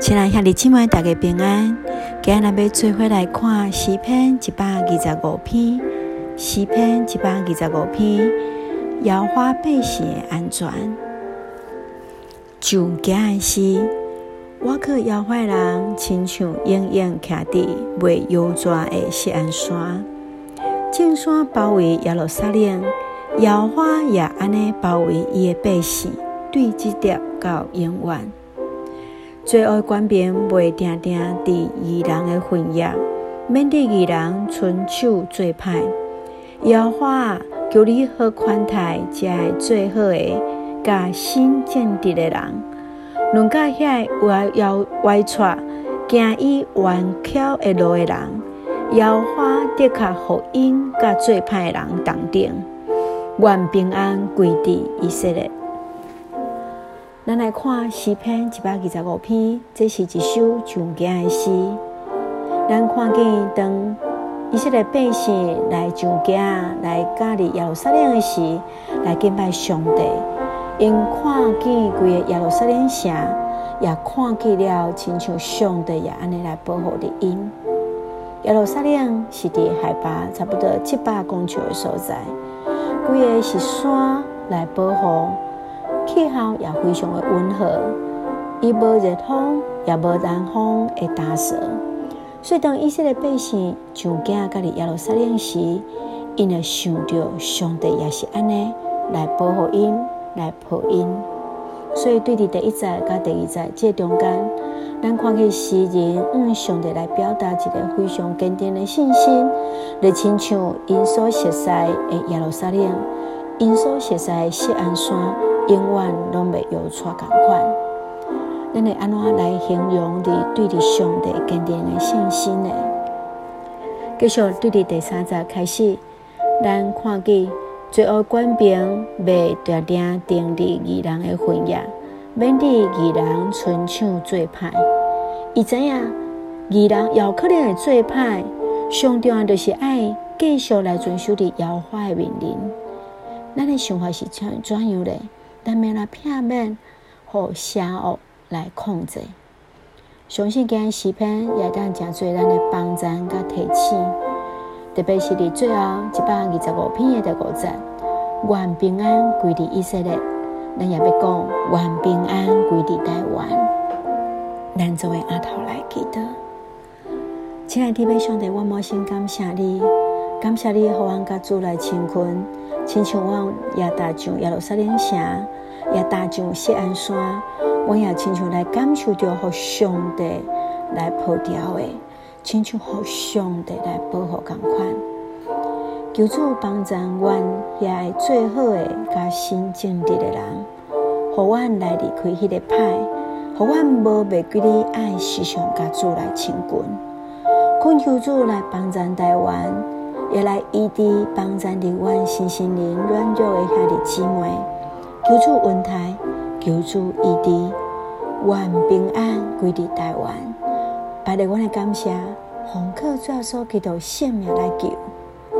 亲爱兄弟姊妹，大家平安。今日要做伙来看诗篇一百二十五篇，诗篇一百二十五篇，耶和华百姓的安全。上惊的是，我靠耶和华人，亲像永远徛伫未摇拽的锡安山，正山包围耶路撒冷，耶和华也安尼包围伊的百姓，对直直到永远。罪恶权柄袂定定伫义人的份页，免得义人伸手做歹。耶和华求你好宽待这做好的、甲心正直的人。论甲遐歪腰歪错、行伊弯巧的路的人，耶和华的确互因甲做歹的人同等，愿平安归伫以色列。咱来看诗篇一百二十五篇，这是一首上惊的诗。咱看见当以色列百姓来上惊，来驾入耶路撒冷的时，来敬拜上帝。因看见规个耶路撒冷城，也看见了亲像上帝也安尼来保护着因。耶路撒冷是伫海拔差不多七百公尺的所在，规个是山来保护。气候也非常的温和，伊无热风，也无南风的打扫。所以当以色列百姓上惊甲哩耶路撒冷时，因会想着上帝也是安尼来保护因，来抱因。所以对伫第一节甲第二节这中间，咱看见诗人用上帝来表达一个非常坚定的信心，来亲像因所熟悉的耶路撒冷，因所熟悉的锡安山。永远拢袂有错共款，咱会安怎来形容你对伫上帝坚定的信心呢？继续对伫第三节开始，咱看见最后官兵袂定定定伫义人的份页，免得义人亲像做歹。伊知影义人有可能会做歹，上重要就是爱继续来遵守伫耶和华的命令。咱的想法是怎怎样嘞？咱免来片面，互邪恶来控制。相信今日诗篇也当真济咱的帮助甲提醒，特别是伫最后一百二十五篇的第五节，愿平安归伫以色列。咱也要讲愿平安归伫台湾。咱作为阿头来记得，亲爱的弟兄姊妹，我满心感谢你，感谢你，互阮甲主来亲近，亲像阮也踏上耶路撒冷城。也踏上锡安山，我也亲像来感受着，互上帝来保护的，亲像互上帝来保护共款。求主帮助阮，也爱最好的、甲心正直的人，互阮来离开迄个歹，互阮无袂记哩爱时常甲主来亲近。恳求主来帮助台湾，也来医治帮助台湾身心灵软弱的兄弟姊妹。求主恩待，求主医治，愿平安归伫台湾。拜托阮的感谢，奉靠主耶稣基督圣名来救，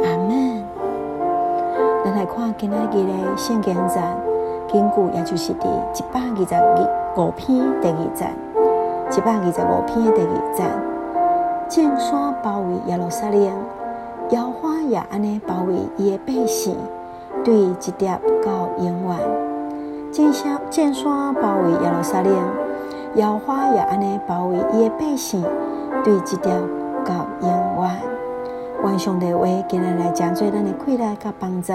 阿门。咱来看今仔日的圣经节，根据也就是伫一百二十二五篇第二节，一百二十五篇的第二节，众山包围耶路撒冷，耶和华也安尼包围伊的百姓，对一直到永远。众山众山包围耶路撒冷，耶和华也安尼包围伊的百姓，对一直到永远。愿上帝话今日来讲做咱的快乐甲帮助，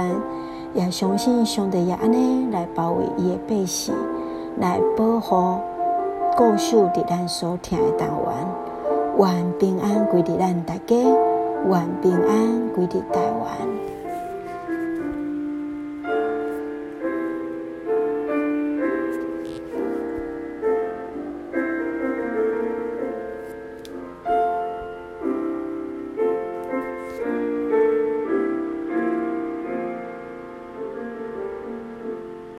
也相信上帝也安尼来包围伊的百姓，来保护、固守伫咱所听的单元。愿平安归伫咱大家，愿平安归伫台湾。